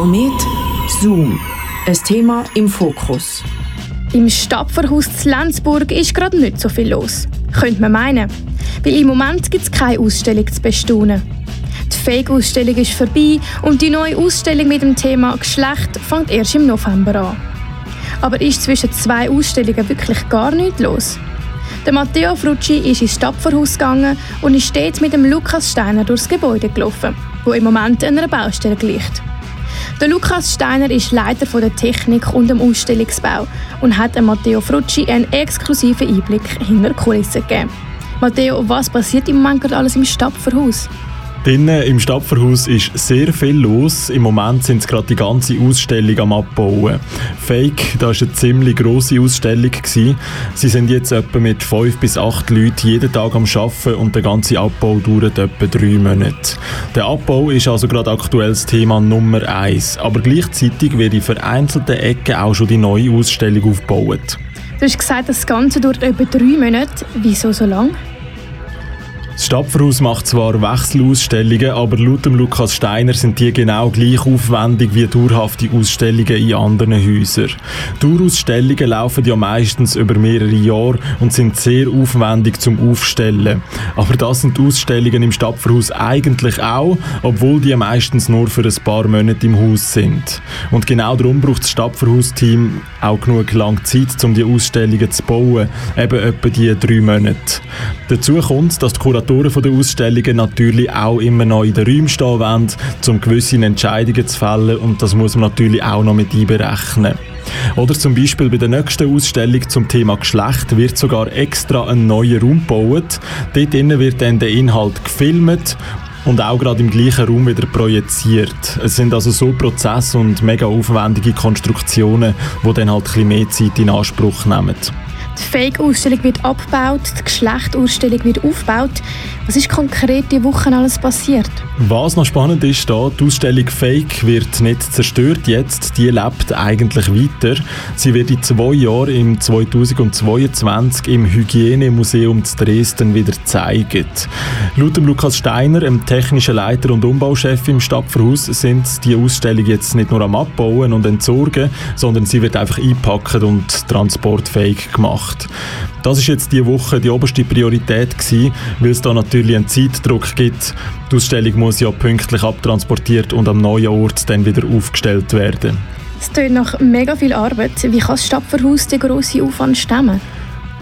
Komet Zoom. Ein Thema im Fokus. Im Stapferhaus zu Lenzburg ist gerade nicht so viel los. Könnte man meinen. Weil im Moment gibt es keine Ausstellung zu bestaunen. Die Fake-Ausstellung ist vorbei und die neue Ausstellung mit dem Thema Geschlecht fängt erst im November an. Aber ist zwischen zwei Ausstellungen wirklich gar nichts los? Der Matteo Frucci ist ins Stapferhaus gegangen und ist dort mit dem Lukas Steiner durchs Gebäude gelaufen, wo im Moment einer Baustelle liegt. Der Lukas Steiner ist Leiter von der Technik und dem Ausstellungsbau und hat Matteo Frucci einen exklusiven Einblick hinter die Kulissen gegeben. Matteo, was passiert im Moment alles im Stapferhaus? Drinnen im Stapferhaus ist sehr viel los. Im Moment sind gerade die ganze Ausstellung am Abbauen. Fake, da war eine ziemlich grosse Ausstellung. Sie sind jetzt etwa mit fünf bis acht Leuten jeden Tag am Arbeiten und der ganze Abbau dauert etwa drei Monate. Der Abbau ist also gerade aktuell das Thema Nummer eins. Aber gleichzeitig wird in vereinzelten Ecken auch schon die neue Ausstellung aufgebaut. Du hast gesagt, das Ganze dauert etwa drei Monate. Wieso so lange? Das Stapferhaus macht zwar Wechselausstellungen, aber laut Lukas Steiner sind die genau gleich aufwendig wie dauerhafte Ausstellungen in anderen Häusern. Dauerausstellungen laufen ja meistens über mehrere Jahre und sind sehr aufwendig zum Aufstellen. Aber das sind Ausstellungen im Stapferhaus eigentlich auch, obwohl die meistens nur für ein paar Monate im Haus sind. Und genau darum braucht das Stapferhaus-Team auch genug lange Zeit, um die Ausstellungen zu bauen, eben etwa die drei Monate. Dazu kommt, dass die Kuratoren Kuratoren der Ausstellungen natürlich auch immer noch in den Räumen stehen wollen, um gewisse Entscheidungen zu fällen und das muss man natürlich auch noch mit einberechnen. Oder zum Beispiel bei der nächsten Ausstellung zum Thema Geschlecht wird sogar extra ein neuer Raum gebaut. Dort wird dann der Inhalt gefilmt und auch gerade im gleichen Raum wieder projiziert. Es sind also so Prozesse und mega aufwendige Konstruktionen, die dann halt ein bisschen mehr Zeit in Anspruch nehmen. Die Fake-Ausstellung wird abgebaut, die Geschlecht-Ausstellung wird aufgebaut. Was ist konkret diese Woche alles passiert? Was noch spannend ist, da, die Ausstellung Fake wird nicht zerstört jetzt, die lebt eigentlich weiter. Sie wird in zwei Jahren im 2022 im Hygienemuseum zu Dresden wieder zeigen. Laut dem Lukas Steiner, dem technischen Leiter und Umbauchef im Stadtverhaus, sind die Ausstellung jetzt nicht nur am Abbauen und Entsorgen, sondern sie wird einfach einpacken und transportfähig gemacht. Das ist jetzt die Woche die oberste Priorität gewesen, weil es da natürlich einen Zeitdruck gibt. Die Ausstellung muss ja pünktlich abtransportiert und am neuen Ort dann wieder aufgestellt werden. Es klingt nach mega viel Arbeit. Wie kann das Stadtverhaus den grossen Aufwand stemmen?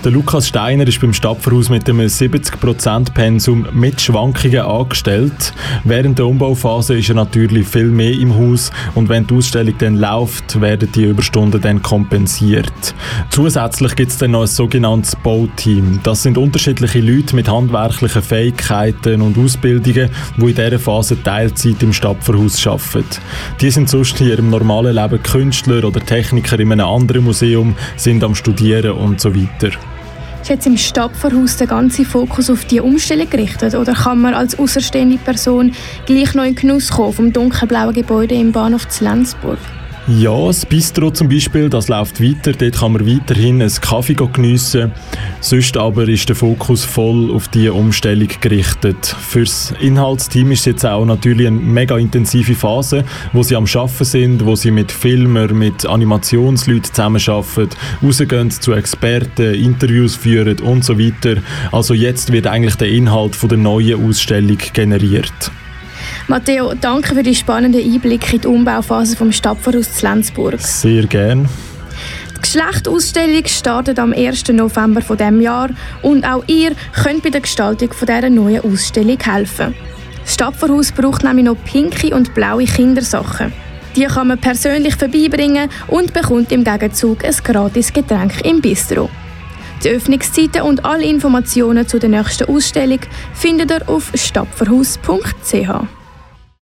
Der Lukas Steiner ist beim Stadtverhaus mit einem 70% Pensum mit Schwankungen angestellt. Während der Umbauphase ist er natürlich viel mehr im Haus und wenn die Ausstellung dann läuft, werden die Überstunden dann kompensiert. Zusätzlich gibt es dann noch ein sogenanntes Bauteam. Das sind unterschiedliche Leute mit handwerklichen Fähigkeiten und Ausbildungen, die in dieser Phase Teilzeit im Stadtverhaus arbeiten. Die sind sonst in ihrem normalen Leben Künstler oder Techniker in einem anderen Museum, sind am Studieren und so weiter. Ist jetzt im Stadtverhaus der ganze Fokus auf die Umstellung gerichtet oder kann man als außerstehende Person gleich noch in Genuss kommen vom dunkelblauen Gebäude im Bahnhof Lenzburg? Ja, das Bistro zum Beispiel, das läuft weiter. Dort kann man weiterhin einen Kaffee geniessen. Sonst aber ist der Fokus voll auf die Umstellung gerichtet. Fürs Inhaltsteam ist es jetzt auch natürlich eine mega intensive Phase, wo sie am Arbeiten sind, wo sie mit Filmern, mit Animationsleuten zusammenarbeiten, rausgehen zu Experten, Interviews führen und so weiter. Also jetzt wird eigentlich der Inhalt von der neuen Ausstellung generiert. Matteo, danke für die spannenden Einblicke in die Umbauphase vom Stadtverhaus zu Lenzburg. Sehr gern. Die Geschlechtsausstellung startet am 1. November von dem Jahr und auch ihr könnt bei der Gestaltung von dieser neuen Ausstellung helfen. Das Stadtverhaus braucht nämlich noch pinke und blaue Kindersachen. Die kann man persönlich vorbeibringen und bekommt im Gegenzug ein gratis Getränk im Bistro. Die Öffnungszeiten und alle Informationen zu der nächsten Ausstellung findet ihr auf stadtverhaus.ch.